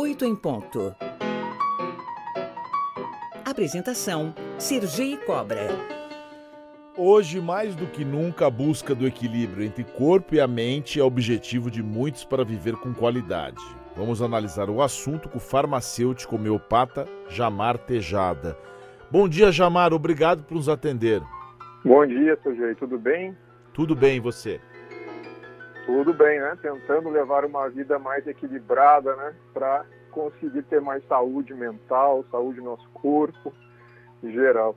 8 em ponto. Apresentação: Sergi Cobra. Hoje, mais do que nunca, a busca do equilíbrio entre corpo e a mente é objetivo de muitos para viver com qualidade. Vamos analisar o assunto com o farmacêutico homeopata Jamar Tejada. Bom dia, Jamar. Obrigado por nos atender. Bom dia, Sergi. Tudo bem? Tudo bem, e você? Tudo bem, né? Tentando levar uma vida mais equilibrada, né? Para conseguir ter mais saúde mental, saúde no nosso corpo, em geral.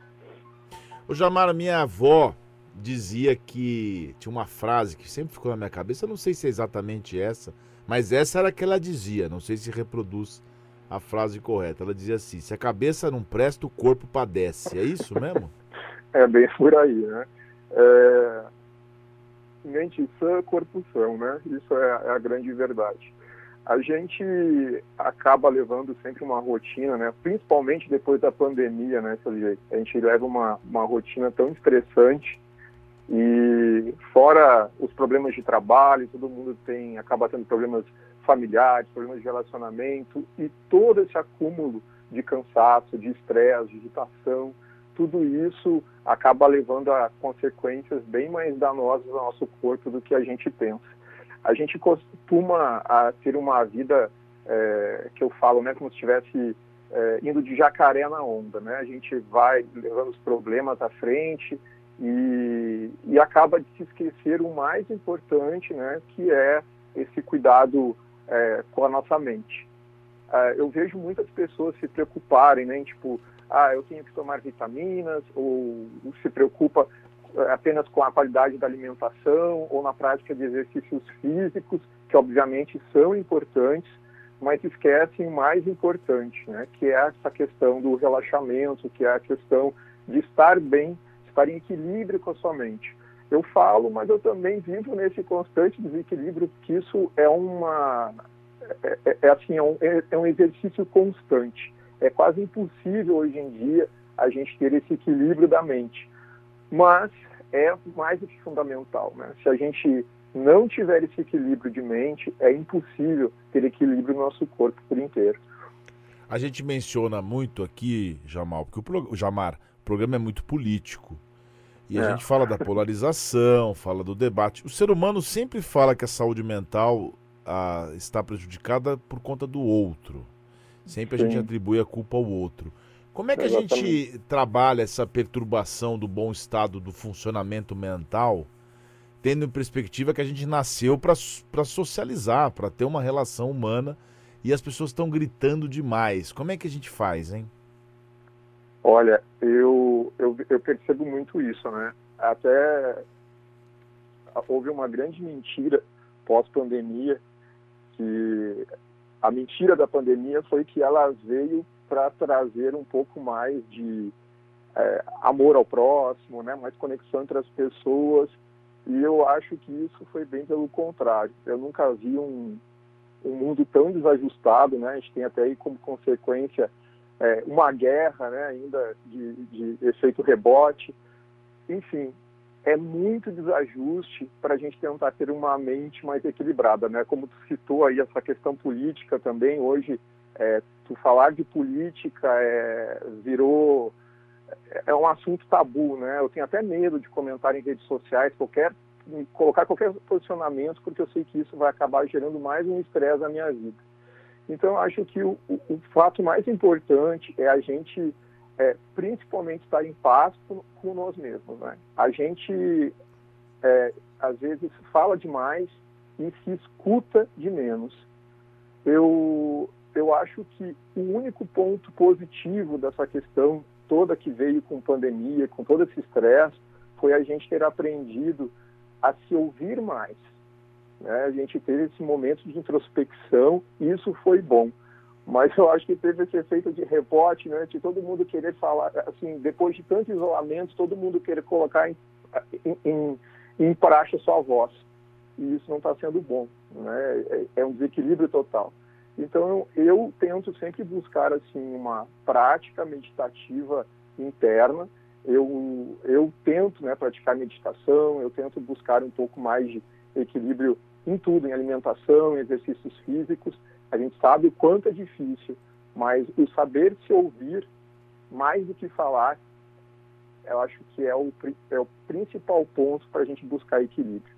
O Jamar, minha avó dizia que tinha uma frase que sempre ficou na minha cabeça, eu não sei se é exatamente essa, mas essa era a que ela dizia, não sei se reproduz a frase correta. Ela dizia assim: se a cabeça não presta, o corpo padece. É isso mesmo? é bem por aí, né? É, mente sã, corpo são, né? Isso é, é, a grande verdade. A gente acaba levando sempre uma rotina, né? Principalmente depois da pandemia, né, A gente leva uma, uma rotina tão estressante e fora os problemas de trabalho, todo mundo tem acaba tendo problemas familiares, problemas de relacionamento e todo esse acúmulo de cansaço, de estresse, de irritação, tudo isso acaba levando a consequências bem mais danosas ao nosso corpo do que a gente pensa. A gente costuma a ter uma vida é, que eu falo, né, como se estivesse é, indo de jacaré na onda, né? A gente vai levando os problemas à frente e, e acaba de se esquecer o mais importante, né, que é esse cuidado é, com a nossa mente. É, eu vejo muitas pessoas se preocuparem, né, tipo, ah, eu tenho que tomar vitaminas, ou se preocupa eh, apenas com a qualidade da alimentação ou na prática de exercícios físicos, que obviamente são importantes, mas esquecem o mais importante, né, que é essa questão do relaxamento, que é a questão de estar bem, estar em equilíbrio com a sua mente. Eu falo, mas eu também vivo nesse constante desequilíbrio, que isso é uma é, é, é assim, é um, é, é um exercício constante é quase impossível hoje em dia a gente ter esse equilíbrio da mente. Mas é mais do que fundamental. Né? Se a gente não tiver esse equilíbrio de mente, é impossível ter equilíbrio no nosso corpo por inteiro. A gente menciona muito aqui, Jamal, porque o, pro... Jamar, o programa é muito político. E a é. gente fala da polarização, fala do debate. O ser humano sempre fala que a saúde mental ah, está prejudicada por conta do outro. Sempre Sim. a gente atribui a culpa ao outro. Como é que Exatamente. a gente trabalha essa perturbação do bom estado do funcionamento mental, tendo em perspectiva que a gente nasceu para socializar, para ter uma relação humana e as pessoas estão gritando demais? Como é que a gente faz, hein? Olha, eu, eu, eu percebo muito isso, né? Até houve uma grande mentira pós-pandemia que a mentira da pandemia foi que ela veio para trazer um pouco mais de é, amor ao próximo, né, mais conexão entre as pessoas. E eu acho que isso foi bem pelo contrário. Eu nunca vi um, um mundo tão desajustado, né? A gente tem até aí como consequência é, uma guerra, né? Ainda de, de efeito rebote. Enfim, é muito desajuste para a gente tentar ter uma mente mais equilibrada, né? Como tu citou aí essa questão política também, hoje é, tu falar de política é, virou é, um assunto tabu, né? Eu tenho até medo de comentar em redes sociais qualquer colocar qualquer posicionamento porque eu sei que isso vai acabar gerando mais um estresse na minha vida. Então acho que o, o, o fato mais importante é a gente é, principalmente estar em paz com, com nós mesmos. Né? A gente, é, às vezes, fala demais e se escuta de menos. Eu, eu acho que o único ponto positivo dessa questão toda que veio com pandemia, com todo esse estresse, foi a gente ter aprendido a se ouvir mais. Né? A gente teve esse momento de introspecção e isso foi bom. Mas eu acho que teve esse efeito de rebote, né, de todo mundo querer falar, assim, depois de tanto isolamento, todo mundo querer colocar em, em, em, em praxe a sua voz. E isso não está sendo bom, né? É, é, um desequilíbrio total. Então, eu tento sempre buscar, assim, uma prática meditativa interna. Eu, eu tento, né, praticar meditação, eu tento buscar um pouco mais de equilíbrio em tudo, em alimentação, em exercícios físicos. A gente sabe o quanto é difícil, mas o saber se ouvir, mais do que falar, eu acho que é o, é o principal ponto para a gente buscar equilíbrio.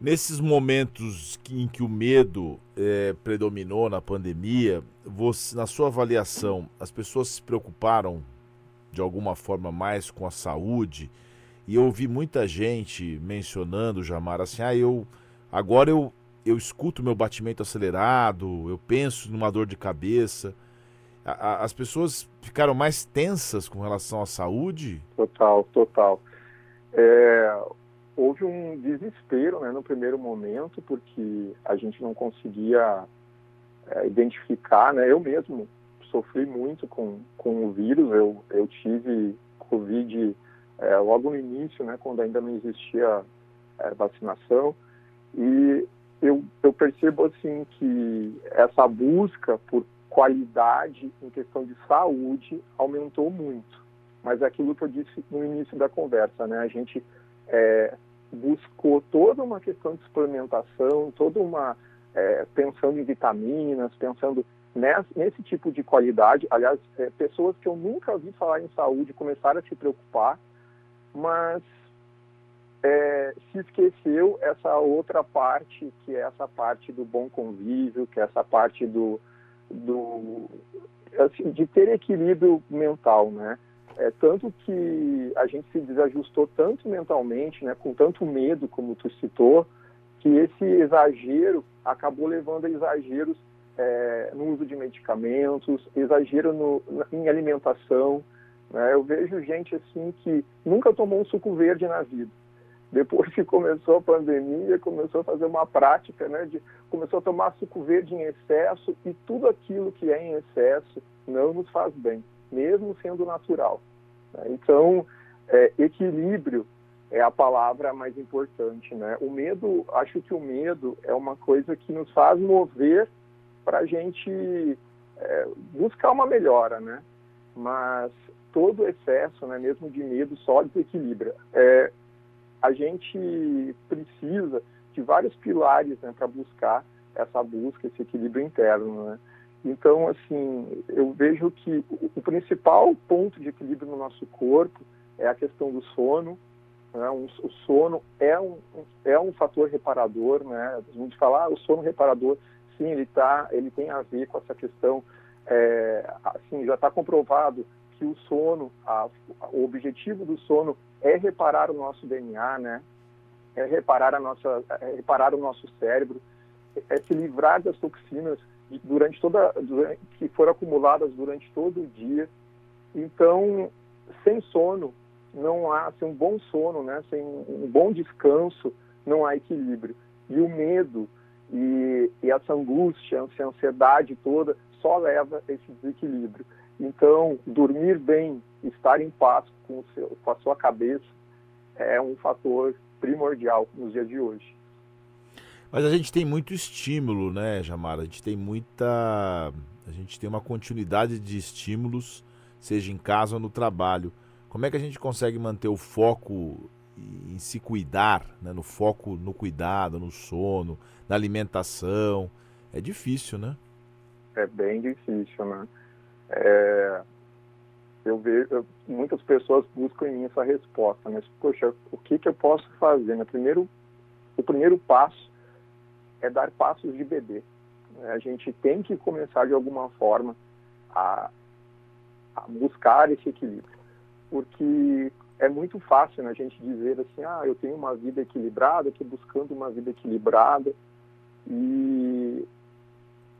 Nesses momentos em que o medo é, predominou na pandemia, você, na sua avaliação, as pessoas se preocuparam de alguma forma mais com a saúde? E eu ouvi muita gente mencionando, Jamar, assim, ah, eu agora eu, eu escuto meu batimento acelerado, eu penso numa dor de cabeça. A, a, as pessoas ficaram mais tensas com relação à saúde? Total, total. É, houve um desespero né, no primeiro momento, porque a gente não conseguia é, identificar, né? Eu mesmo sofri muito com, com o vírus, eu, eu tive Covid é, logo no início, né, quando ainda não existia é, vacinação, e eu, eu percebo assim que essa busca por qualidade em questão de saúde aumentou muito. Mas é aquilo que eu disse no início da conversa, né? A gente é, buscou toda uma questão de suplementação, toda uma é, pensando em vitaminas, pensando nesse, nesse, tipo de qualidade. Aliás, é, pessoas que eu nunca vi falar em saúde começaram a se preocupar, mas é, se esqueceu essa outra parte, que é essa parte do bom convívio, que é essa parte do, do assim, de ter equilíbrio mental, né? É, tanto que a gente se desajustou tanto mentalmente, né, com tanto medo, como tu citou, que esse exagero acabou levando a exageros é, no uso de medicamentos, exagero no, em alimentação. Né? Eu vejo gente assim que nunca tomou um suco verde na vida. Depois que começou a pandemia, começou a fazer uma prática, né, de, começou a tomar suco verde em excesso e tudo aquilo que é em excesso não nos faz bem mesmo sendo natural. Né? Então, é, equilíbrio é a palavra mais importante, né? O medo, acho que o medo é uma coisa que nos faz mover para a gente é, buscar uma melhora, né? Mas todo excesso, né, mesmo de medo, só desequilibra. É, a gente precisa de vários pilares né, para buscar essa busca, esse equilíbrio interno, né? Então, assim, eu vejo que o principal ponto de equilíbrio no nosso corpo é a questão do sono. Né? O sono é um, é um fator reparador, né? A gente fala, ah, o sono reparador, sim, ele, tá, ele tem a ver com essa questão, é, assim, já está comprovado que o sono, a, o objetivo do sono é reparar o nosso DNA, né? É reparar, a nossa, é reparar o nosso cérebro, é se livrar das toxinas durante toda durante, que foram acumuladas durante todo o dia. Então, sem sono não há, sem um bom sono, né, sem um bom descanso, não há equilíbrio. E o medo e, e essa angústia, essa ansiedade toda só leva a esse desequilíbrio. Então, dormir bem, estar em paz com, seu, com a sua cabeça é um fator primordial nos dias de hoje. Mas a gente tem muito estímulo, né, Jamara? A gente tem muita. A gente tem uma continuidade de estímulos, seja em casa ou no trabalho. Como é que a gente consegue manter o foco em se cuidar, né? no foco no cuidado, no sono, na alimentação? É difícil, né? É bem difícil, né? É, eu vejo muitas pessoas buscam em mim essa resposta, mas poxa, o que que eu posso fazer? Né? Primeiro, o primeiro passo é dar passos de bebê. A gente tem que começar de alguma forma a, a buscar esse equilíbrio, porque é muito fácil né, a gente dizer assim, ah, eu tenho uma vida equilibrada, estou buscando uma vida equilibrada, e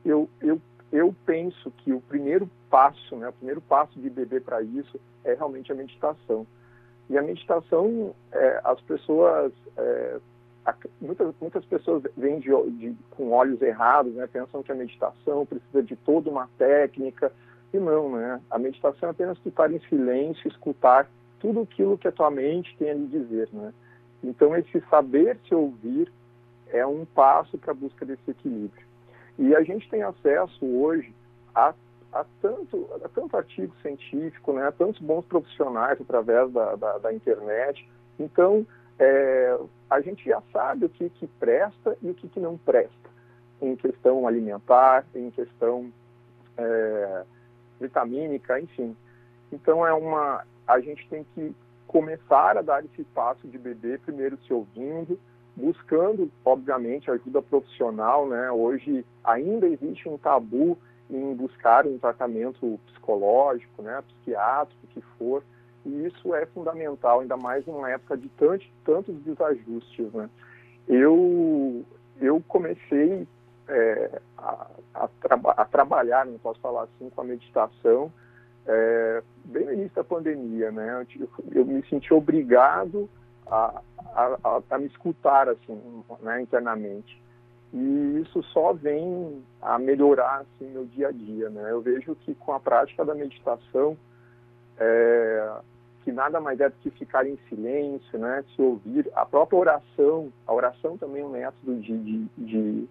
eu, eu, eu penso que o primeiro passo, né, o primeiro passo de bebê para isso é realmente a meditação. E a meditação, é, as pessoas é, muitas, muitas pessoas vêm de, de, com olhos errados, né? pensam que a meditação precisa de toda uma técnica, e não, né? A meditação é apenas estar em silêncio, escutar tudo aquilo que a tua mente tem a lhe dizer, né? Então, esse saber se ouvir é um passo para a busca desse equilíbrio. E a gente tem acesso hoje a, a, tanto, a tanto artigo científico, né? a tantos bons profissionais através da, da, da internet. Então, é, a gente já sabe o que, que presta e o que, que não presta em questão alimentar, em questão é, vitamínica, enfim. Então é uma, a gente tem que começar a dar esse passo de bebê primeiro se ouvindo, buscando, obviamente, ajuda profissional, né? Hoje ainda existe um tabu em buscar um tratamento psicológico, né, psiquiátrico, que for, e isso é fundamental, ainda mais numa época de tantos, tantos desajustes, né. Eu, eu comecei é, a, a, traba a, trabalhar, não posso falar assim, com a meditação, é, bem no início da pandemia, né, eu, eu me senti obrigado a, a, a, me escutar, assim, né, internamente e isso só vem a melhorar assim meu dia a dia, né? Eu vejo que com a prática da meditação, é, que nada mais é do que ficar em silêncio, né? Se ouvir, a própria oração, a oração também é um método de, de, de,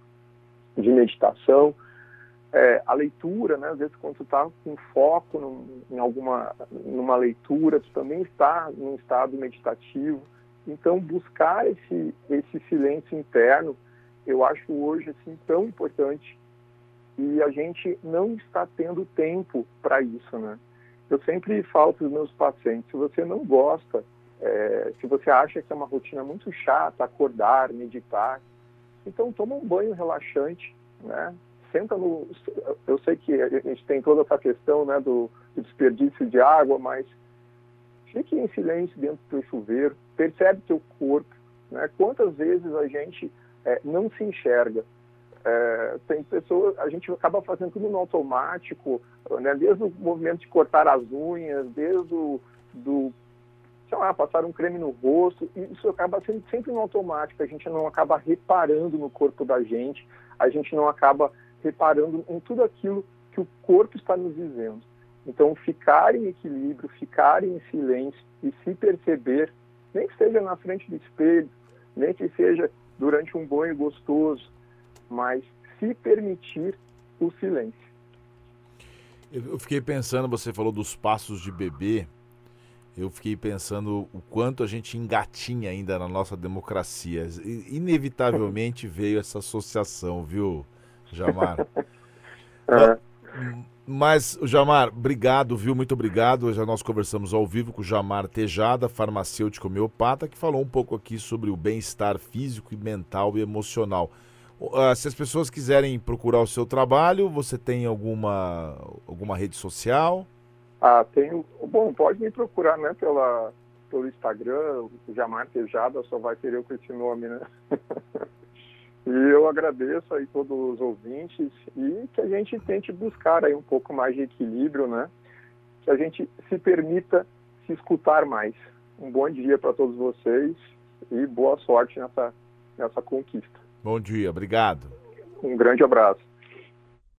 de meditação, é, a leitura, né? Às vezes quando tu está com foco em alguma numa leitura, tu também está num estado meditativo. Então buscar esse esse silêncio interno eu acho hoje assim tão importante e a gente não está tendo tempo para isso, né? Eu sempre falo para os meus pacientes, se você não gosta, é, se você acha que é uma rotina muito chata, acordar, meditar, então toma um banho relaxante, né? Senta no, eu sei que a gente tem toda essa questão, né, do, do desperdício de água, mas fique em silêncio dentro do chuveiro, percebe teu corpo, né? Quantas vezes a gente é, não se enxerga. É, tem pessoas, a gente acaba fazendo tudo no automático, né, desde o movimento de cortar as unhas, desde o do, sei lá, passar um creme no rosto, isso acaba sendo sempre no automático, a gente não acaba reparando no corpo da gente, a gente não acaba reparando em tudo aquilo que o corpo está nos dizendo. Então, ficar em equilíbrio, ficar em silêncio e se perceber, nem que seja na frente do espelho, nem que seja durante um banho gostoso, mas se permitir o silêncio. Eu fiquei pensando, você falou dos passos de bebê, eu fiquei pensando o quanto a gente engatinha ainda na nossa democracia. Inevitavelmente veio essa associação, viu, Jamar? é. Mas, Jamar, obrigado, viu? Muito obrigado. Já nós conversamos ao vivo com o Jamar Tejada, farmacêutico homeopata, que falou um pouco aqui sobre o bem-estar físico e mental e emocional. Uh, se as pessoas quiserem procurar o seu trabalho, você tem alguma, alguma rede social? Ah, tenho. Bom, pode me procurar, né, pela, pelo Instagram, Jamar Tejada, só vai ter eu com esse nome, né? E eu agradeço aí todos os ouvintes e que a gente tente buscar aí um pouco mais de equilíbrio, né? Que a gente se permita se escutar mais. Um bom dia para todos vocês e boa sorte nessa, nessa conquista. Bom dia, obrigado. Um grande abraço.